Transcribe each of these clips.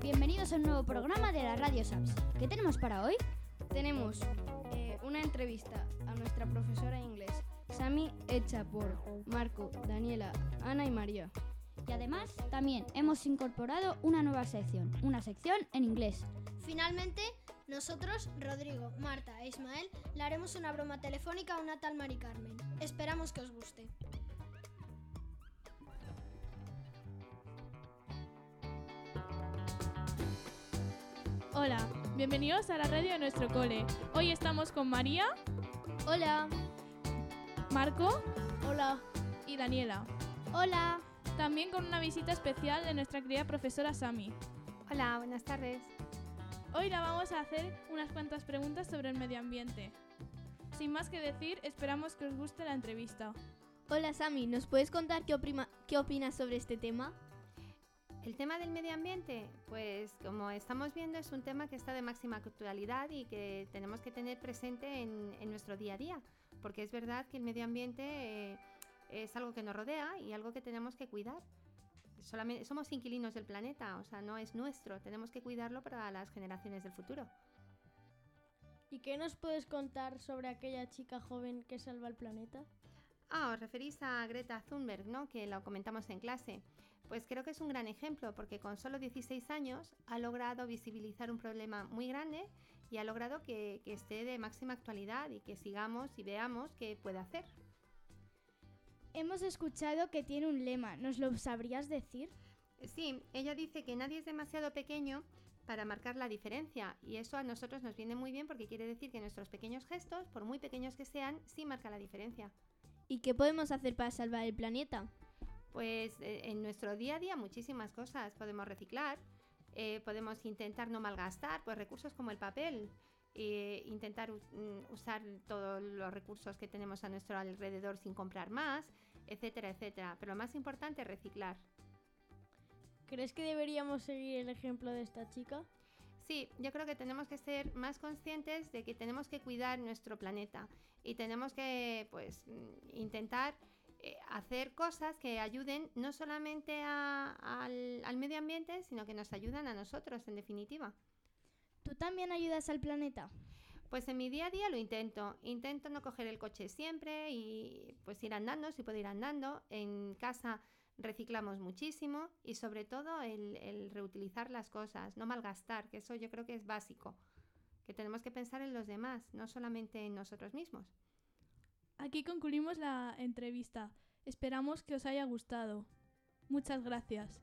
bienvenidos a un nuevo programa de la Radio SAPS. ¿Qué tenemos para hoy? Tenemos eh, una entrevista a nuestra profesora de inglés, Sami, hecha por Marco, Daniela, Ana y María. Y además, también hemos incorporado una nueva sección, una sección en inglés. Finalmente, nosotros, Rodrigo, Marta e Ismael, le haremos una broma telefónica a una tal Mari Carmen. Esperamos que os guste. Hola, bienvenidos a la radio de nuestro cole. Hoy estamos con María. Hola. Marco. Hola. Y Daniela. Hola. También con una visita especial de nuestra querida profesora Sami. Hola, buenas tardes. Hoy la vamos a hacer unas cuantas preguntas sobre el medio ambiente. Sin más que decir, esperamos que os guste la entrevista. Hola Sami, ¿nos puedes contar qué, qué opinas sobre este tema? El tema del medio ambiente, pues como estamos viendo es un tema que está de máxima actualidad y que tenemos que tener presente en, nuestro día a día, porque es verdad que el medio ambiente eh, es algo que nos rodea y algo que tenemos que cuidar. Solamente, somos inquilinos del planeta, o sea, no es nuestro, tenemos que cuidarlo para las generaciones del futuro. ¿Y qué nos puedes contar sobre aquella chica joven que salva el planeta? Ah, os referís a Greta Thunberg, ¿no? Que lo comentamos en clase. Pues creo que es un gran ejemplo porque con solo 16 años ha logrado visibilizar un problema muy grande y ha logrado que, que esté de máxima actualidad y que sigamos y veamos qué puede hacer. Hemos escuchado que tiene un lema, ¿nos lo sabrías decir? Sí, ella dice que nadie es demasiado pequeño para marcar la diferencia y eso a nosotros nos viene muy bien porque quiere decir que nuestros pequeños gestos, por muy pequeños que sean, sí marcan la diferencia. ¿Y qué podemos hacer para salvar el planeta? Pues eh, en nuestro día a día muchísimas cosas. Podemos reciclar, eh, podemos intentar no malgastar pues recursos como el papel, e intentar mm, usar todos los recursos que tenemos a nuestro alrededor sin comprar más, etcétera, etcétera. Pero lo más importante es reciclar. ¿Crees que deberíamos seguir el ejemplo de esta chica? Sí, yo creo que tenemos que ser más conscientes de que tenemos que cuidar nuestro planeta y tenemos que pues intentar eh, hacer cosas que ayuden no solamente al, al medio ambiente, sino que nos ayudan a nosotros, en definitiva. ¿Tú también ayudas al planeta? Pues en mi día a día lo intento. Intento no coger el coche siempre y pues ir andando, si puedo ir andando. En casa reciclamos muchísimo y sobre todo el, reutilizar las cosas, no malgastar, que eso yo creo que es básico, que tenemos que pensar en los demás, no solamente en nosotros mismos. Aquí concluimos la entrevista. Esperamos que os haya gustado. Muchas gracias.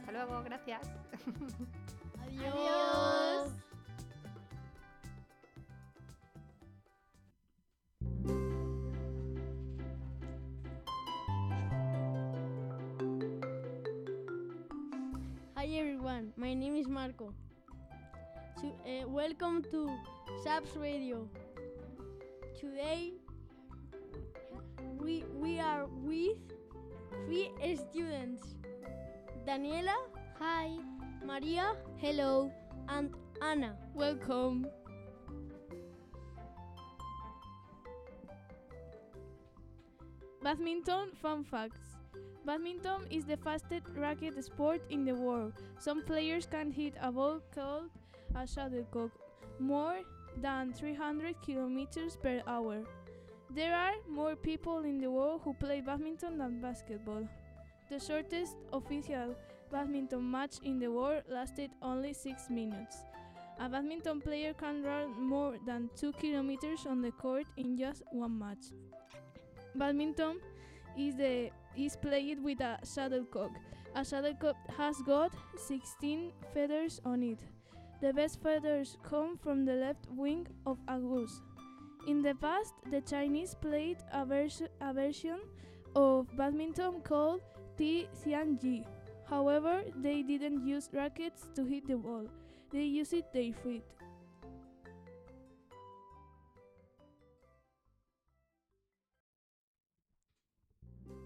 Hasta luego, gracias. Adiós. Hi everyone, my name is Marco. To, uh, welcome to SAPS Radio. Today we, we are with three students. Daniela, hi. Maria, hello. And Anna, welcome. Badminton fun facts. Badminton is the fastest racket sport in the world. Some players can hit a ball called a shuttlecock more than 300 kilometers per hour. There are more people in the world who play badminton than basketball. The shortest official badminton match in the world lasted only 6 minutes. A badminton player can run more than 2 kilometers on the court in just one match. Badminton is the is played with a shuttlecock. A shuttlecock has got 16 feathers on it. The best feathers come from the left wing of a goose. In the past, the Chinese played a, vers a version of badminton called Ti Xianji. However, they didn't use rackets to hit the ball, they used their feet.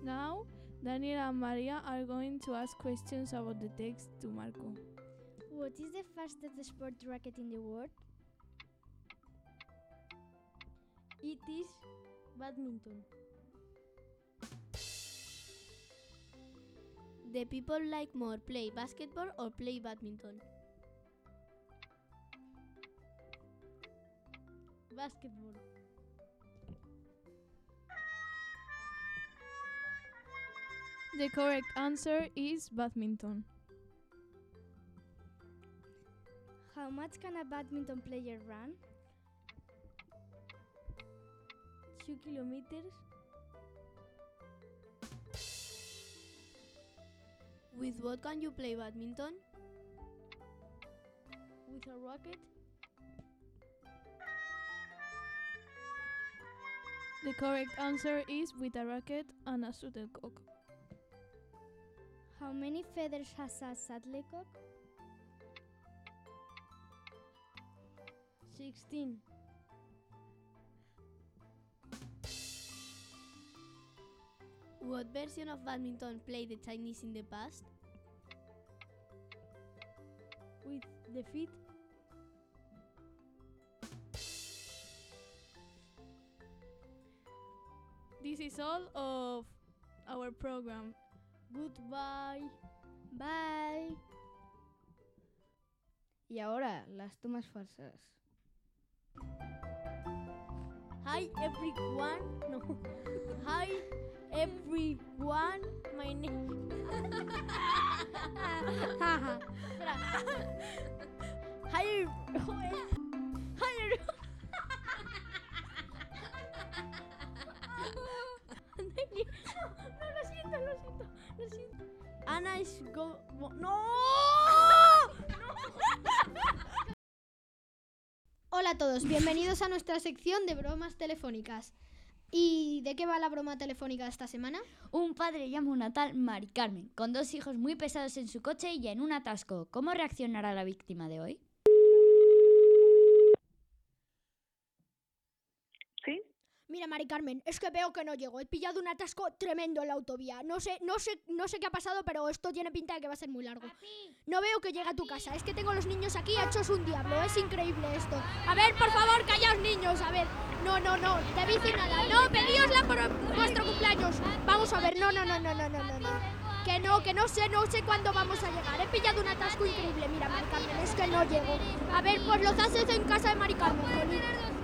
Now, Daniel and Maria are going to ask questions about the text to Marco. What is the fastest sport racket in the world? It is badminton. the people like more play basketball or play badminton? Basketball. The correct answer is badminton. How much can a badminton player run? Two kilometers. With what can you play badminton? With a racket. The correct answer is with a racket and a shuttlecock. How many feathers has a shuttlecock? 16. What version of badminton played the Chinese in the past? With the feet. This is all of our program. Goodbye. Bye. Y ahora, las tomas falsas. Hi everyone. No. Hi everyone. My name. Hi. Hi. No, lo siento, lo siento, lo siento. Ana is go. No. Hola a todos, bienvenidos a nuestra sección de bromas telefónicas. ¿Y de qué va la broma telefónica esta semana? Un padre llama a una tal Mari Carmen, con dos hijos muy pesados en su coche y en un atasco. ¿Cómo reaccionará la víctima de hoy? Mira, Mari Carmen, es que veo que no llego. He pillado un atasco tremendo en la autovía. No sé, no sé, no sé qué ha pasado, pero esto tiene pinta de que va a ser muy largo. No veo que llegue a tu casa. Es que tengo los niños aquí hechos un diablo. Es increíble esto. A ver, por favor, callaos niños. A ver. No, no, no. Te dice nada. No, pedíosla por vuestro cumpleaños. Vamos a ver. No, no, no, no, no, no, no, no. Que no, que no sé, no sé cuándo vamos a llegar. He pillado un atasco increíble. Mira, Mari Carmen, es que no llego. A ver, pues los haces en casa de Mari Carmen.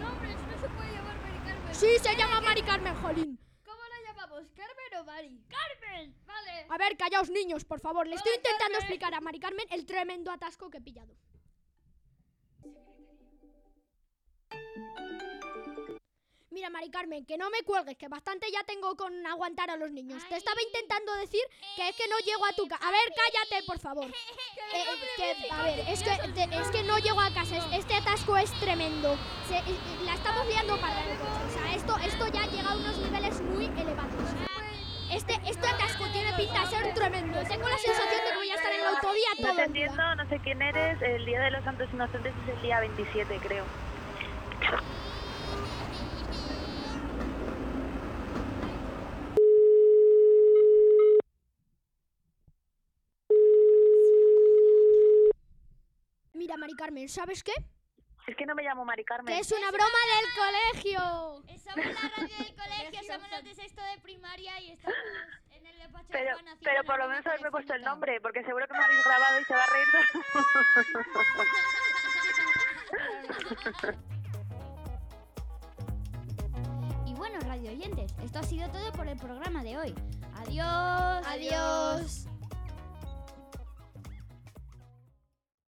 Sí, se llama Mari Carmen, Jolín. ¿Cómo la llamamos? ¿Carmen o Mari? ¡Carmen! Vale. A ver, callaos niños, por favor. Le estoy intentando explicar a Mari Carmen el tremendo atasco que he pillado. Mira, Mari Carmen, que no me cuelgues, que bastante ya tengo con aguantar a los niños. Te estaba intentando decir que es que no llego a tu casa. A ver, cállate, por favor. Eh, eh, que, a ver, es que, te- es que no llego a casa. Es- Este atasco es tremendo. Se- eh, la estamos liando para el coche. O sea, esto, esto ya llega a unos niveles muy elevados. Este, este atasco tiene pinta de ser tremendo. Tengo la sensación de que voy a estar en la autovía No todo te el día. entiendo, no sé quién eres. El Día de los Santos Inocentes es el día 27, creo. Mira, Mari Carmen, ¿sabes qué? Es que no me llamo Mari Carmen. Que es una broma del colegio. Somos la radio del colegio, somos los de sexto de primaria y estamos en el despacho de Pero, Juan haciendo pero por lo menos haberme puesto el nombre, porque seguro que me habéis grabado y se va a reír. Y bueno, radio oyentes, esto ha sido todo por el programa de hoy. Adiós. Adiós.